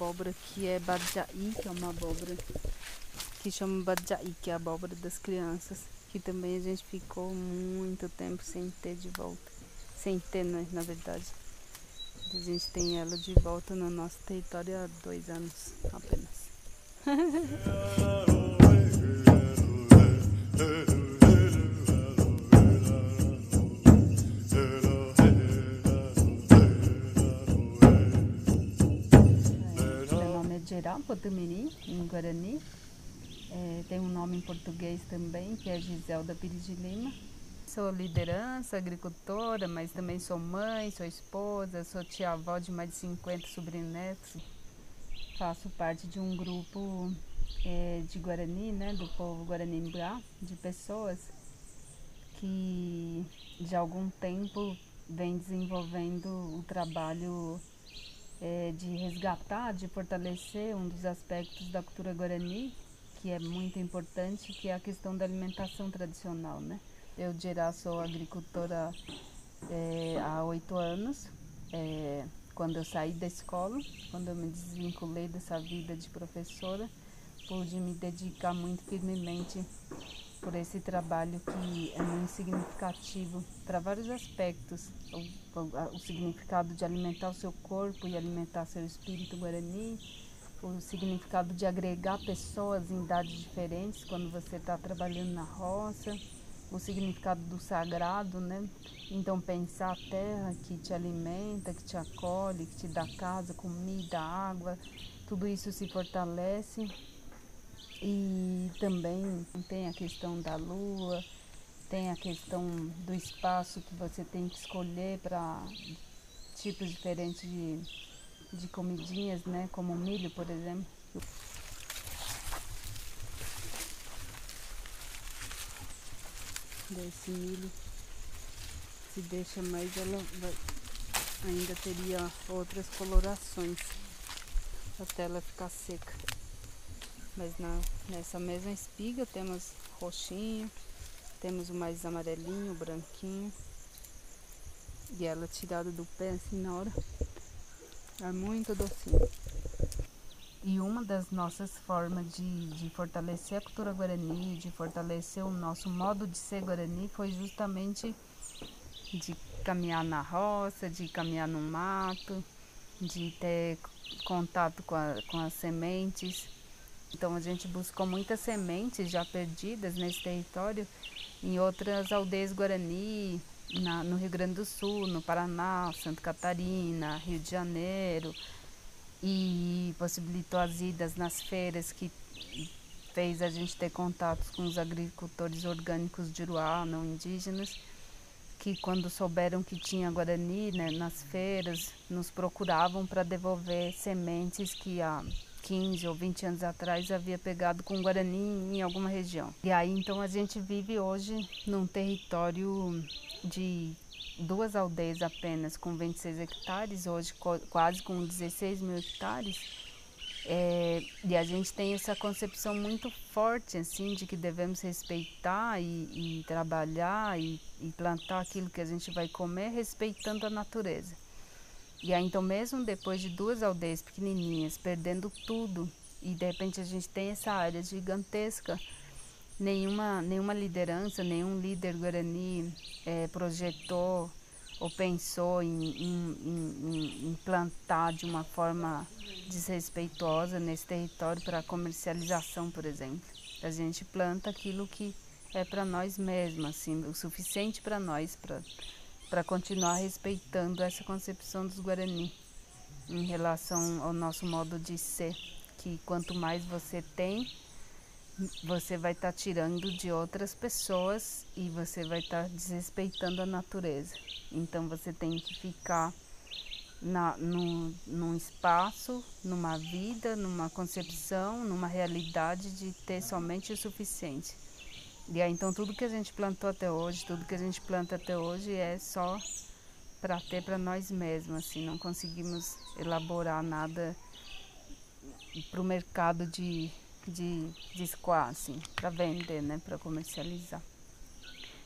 abóbora que é badjaí, que é uma abóbora que chama badjaí, que é a abóbora das crianças, que também a gente ficou muito tempo sem ter de volta, sem ter, né, na verdade. A gente tem ela de volta no nosso território há dois anos apenas. Geral Potamiri, em Guarani. É, tem um nome em português também, que é Giselda Pires de Lima. Sou liderança, agricultora, mas também sou mãe, sou esposa, sou tia-avó de mais de 50 sobrinhos. Faço parte de um grupo é, de Guarani, né, do povo Guarani-Mbá, de pessoas que de algum tempo vem desenvolvendo o trabalho é, de resgatar, de fortalecer um dos aspectos da cultura guarani, que é muito importante, que é a questão da alimentação tradicional, né? Eu, Gerá, sou agricultora é, há oito anos. É, quando eu saí da escola, quando eu me desvinculei dessa vida de professora, pude me dedicar muito firmemente por esse trabalho que é muito significativo para vários aspectos. O, o, o, significado de alimentar o seu corpo e alimentar seu espírito guarani, o significado de agregar pessoas em idades diferentes quando você está trabalhando na roça, o significado do sagrado, né? Então pensar a terra que te alimenta, que te acolhe, que te dá casa, comida, água, tudo isso se fortalece e também tem a questão da lua, tem a questão do espaço que você tem que escolher para tipos diferentes de, de comidinhas, né? Como milho, por exemplo. Desse milho, se deixa mais, ela vai, ainda teria outras colorações até ela ficar seca. Mas na, nessa mesma espiga temos roxinho, temos o mais amarelinho, branquinho. E ela tirada do pé assim na hora. É muito docinho. E uma das nossas formas de, de fortalecer a cultura guarani, de fortalecer o nosso modo de ser guarani, foi justamente de caminhar na roça, de caminhar no mato, de ter contato com, a, com as sementes então a gente buscou muitas sementes já perdidas nesse território em outras aldeias guarani, na, no Rio Grande do Sul, no Paraná, Santa Catarina, Rio de Janeiro, e possibilitou as idas nas feiras que fez a gente ter contatos com os agricultores orgânicos de Uruá, não indígenas, que quando souberam que tinha Guarani né, nas feiras, nos procuravam para devolver sementes que a 15 ou 20 anos atrás havia pegado com Guarani em alguma região. E aí então a gente vive hoje num território de duas aldeias apenas com 26 hectares, hoje quase com 16 mil hectares. É, e a gente tem essa concepção muito forte assim de que devemos respeitar e, e trabalhar e, e plantar aquilo que a gente vai comer respeitando a natureza. E aí, então, mesmo depois de duas aldeias pequenininhas, perdendo tudo, e de repente a gente tem essa área gigantesca, nenhuma, nenhuma liderança, nenhum líder guarani é, projetou ou pensou em, em, em, em, plantar de uma forma desrespeitosa nesse território para comercialização, por exemplo. A gente planta aquilo que é para nós mesmos, assim, o suficiente para nós, para para continuar respeitando essa concepção dos Guarani em relação ao nosso modo de ser, que quanto mais você tem, você vai estar tá tirando de outras pessoas e você vai estar tá desrespeitando a natureza. Então você tem que ficar na, no, num espaço, numa vida, numa concepção, numa realidade de ter somente o suficiente. E aí, então tudo que a gente plantou até hoje, tudo que a gente planta até hoje é só para ter para nós mesmos, assim, não conseguimos elaborar nada para o mercado de, de, de assim, para vender, né, para comercializar.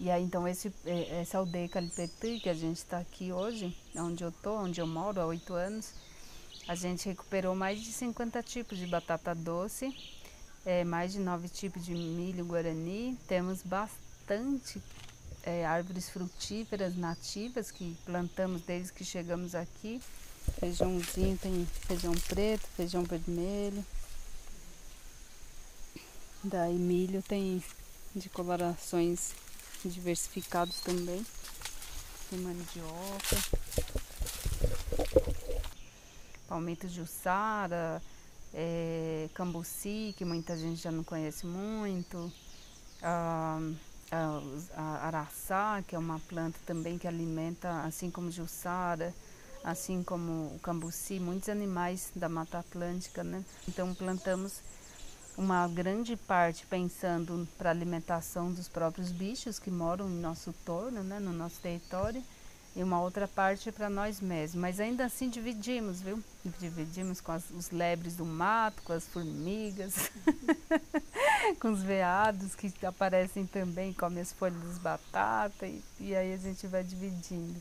E aí, então, esse, é, essa aldeia Calipetri, que a gente está aqui hoje, onde eu tô, onde eu moro há oito anos, A gente recuperou mais de 50 tipos de batata doce, é, mais de nove tipos de milho guarani. Temos bastante é, árvores frutíferas nativas que plantamos desde que chegamos aqui. Feijãozinho, tem feijão preto, feijão vermelho. Daí milho tem de colorações diversificados também. Tem mandioca. Palmito de Ussara, é, Cambuci, que muita gente já não conhece muito. Ah, a, a araçá, que é uma planta também que alimenta, assim como Jussara, assim como o cambuci, muitos animais da Mata Atlântica, né? Então plantamos uma grande parte pensando para alimentação dos próprios bichos que moram em nosso torno, né, no nosso território, e uma outra parte para nós mesmos. Mas ainda assim dividimos, viu? Dividimos com as, os lebres do mato, com as formigas, com os veados que aparecem também, comem as folhas das batatas, e, e aí a gente vai dividindo.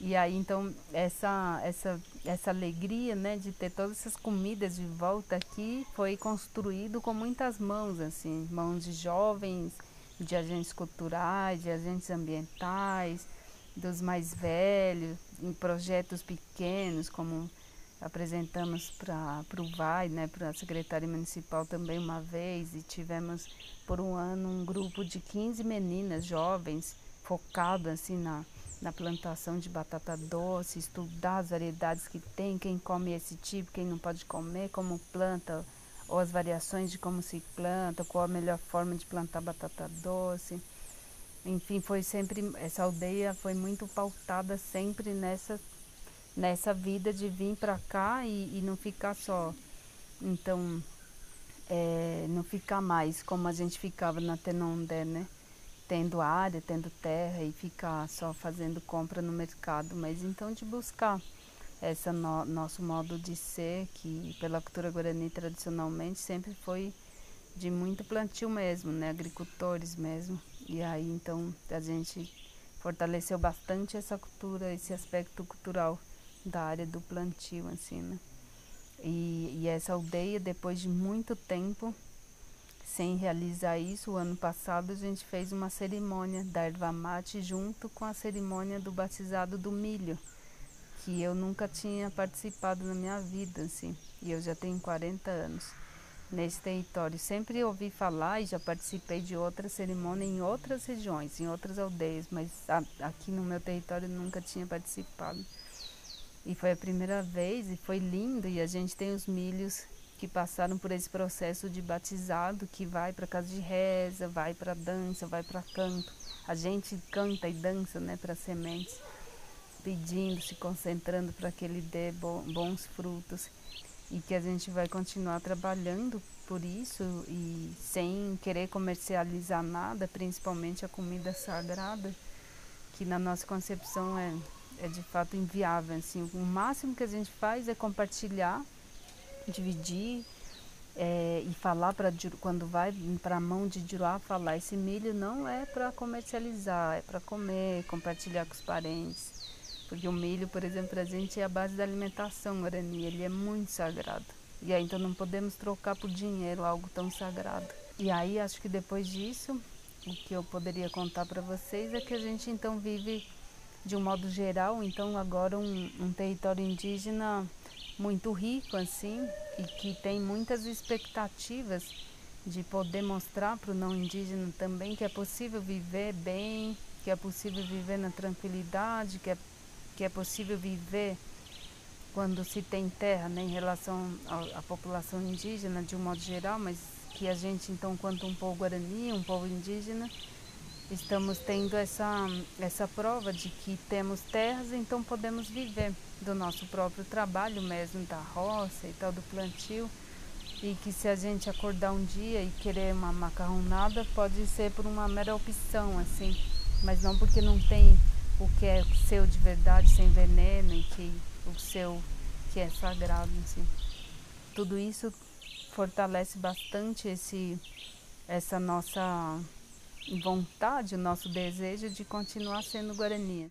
E aí então essa essa essa alegria, né, de ter todas essas comidas de volta aqui foi construído com muitas mãos assim, mãos de jovens, de agentes culturais, de agentes ambientais, dos mais velhos, em projetos pequenos, como apresentamos para o VAI, né, para a Secretaria Municipal também uma vez, e tivemos por um ano um grupo de 15 meninas jovens focado assim na, na plantação de batata doce, estudar as variedades que tem, quem come esse tipo, quem não pode comer, como planta, ou as variações de como se planta, qual a melhor forma de plantar batata doce. Enfim, foi sempre essa aldeia foi muito pautada sempre nessa nessa vida de vir para cá e, e, não ficar só. Então, é, não ficar mais como a gente ficava na Tenondé, né? Tendo área, tendo terra e ficar só fazendo compra no mercado, mas então de buscar esse no, nosso modo de ser, que pela cultura guarani tradicionalmente sempre foi de muito plantio mesmo, né? Agricultores mesmo. E aí então a gente fortaleceu bastante essa cultura, esse aspecto cultural da área do plantio, assim, né? E, e essa aldeia, depois de muito tempo sem realizar isso, o ano passado a gente fez uma cerimônia da erva mate junto com a cerimônia do batizado do milho, que eu nunca tinha participado na minha vida, assim, e eu já tenho 40 anos nesse território. Sempre ouvi falar e já participei de outra cerimônia em outras regiões, em outras aldeias, mas aqui no meu território nunca tinha participado. E foi a primeira vez e foi lindo e a gente tem os milhos que passaram por esse processo de batizado que vai para casa de reza, vai para dança, vai para canto. A gente canta e dança, né, para sementes, pedindo, se concentrando para que ele dê bons frutos e que a gente vai continuar trabalhando por isso e sem querer comercializar nada, principalmente a comida sagrada, que na nossa concepção é, é de fato inviável. Assim, o máximo que a gente faz é compartilhar, dividir é, e falar para quando vai para a mão de Diruá falar esse milho não é para comercializar, é para comer, compartilhar com os parentes. Porque o milho, por exemplo, para a gente é a base da alimentação guarani, ele é muito sagrado. E aí então não podemos trocar por dinheiro algo tão sagrado. E aí acho que depois disso, o que eu poderia contar para vocês é que a gente então vive de um modo geral, então agora um, um território indígena muito rico assim e que tem muitas expectativas de poder mostrar para o não indígena também que é possível viver bem, que é possível viver na tranquilidade, que é que é possível viver quando se tem terra né, em relação à população indígena de um modo geral, mas que a gente então, quanto um povo guarani, um povo indígena, estamos tendo essa, essa prova de que temos terras, então podemos viver do nosso próprio trabalho mesmo, da roça e tal, do plantio. E que se a gente acordar um dia e querer uma macarronada, pode ser por uma mera opção, assim, mas não porque não tem o que é seu de verdade, sem veneno e que o seu que é sagrado, assim. Tudo isso fortalece bastante esse essa nossa vontade, o nosso desejo de continuar sendo Guarani.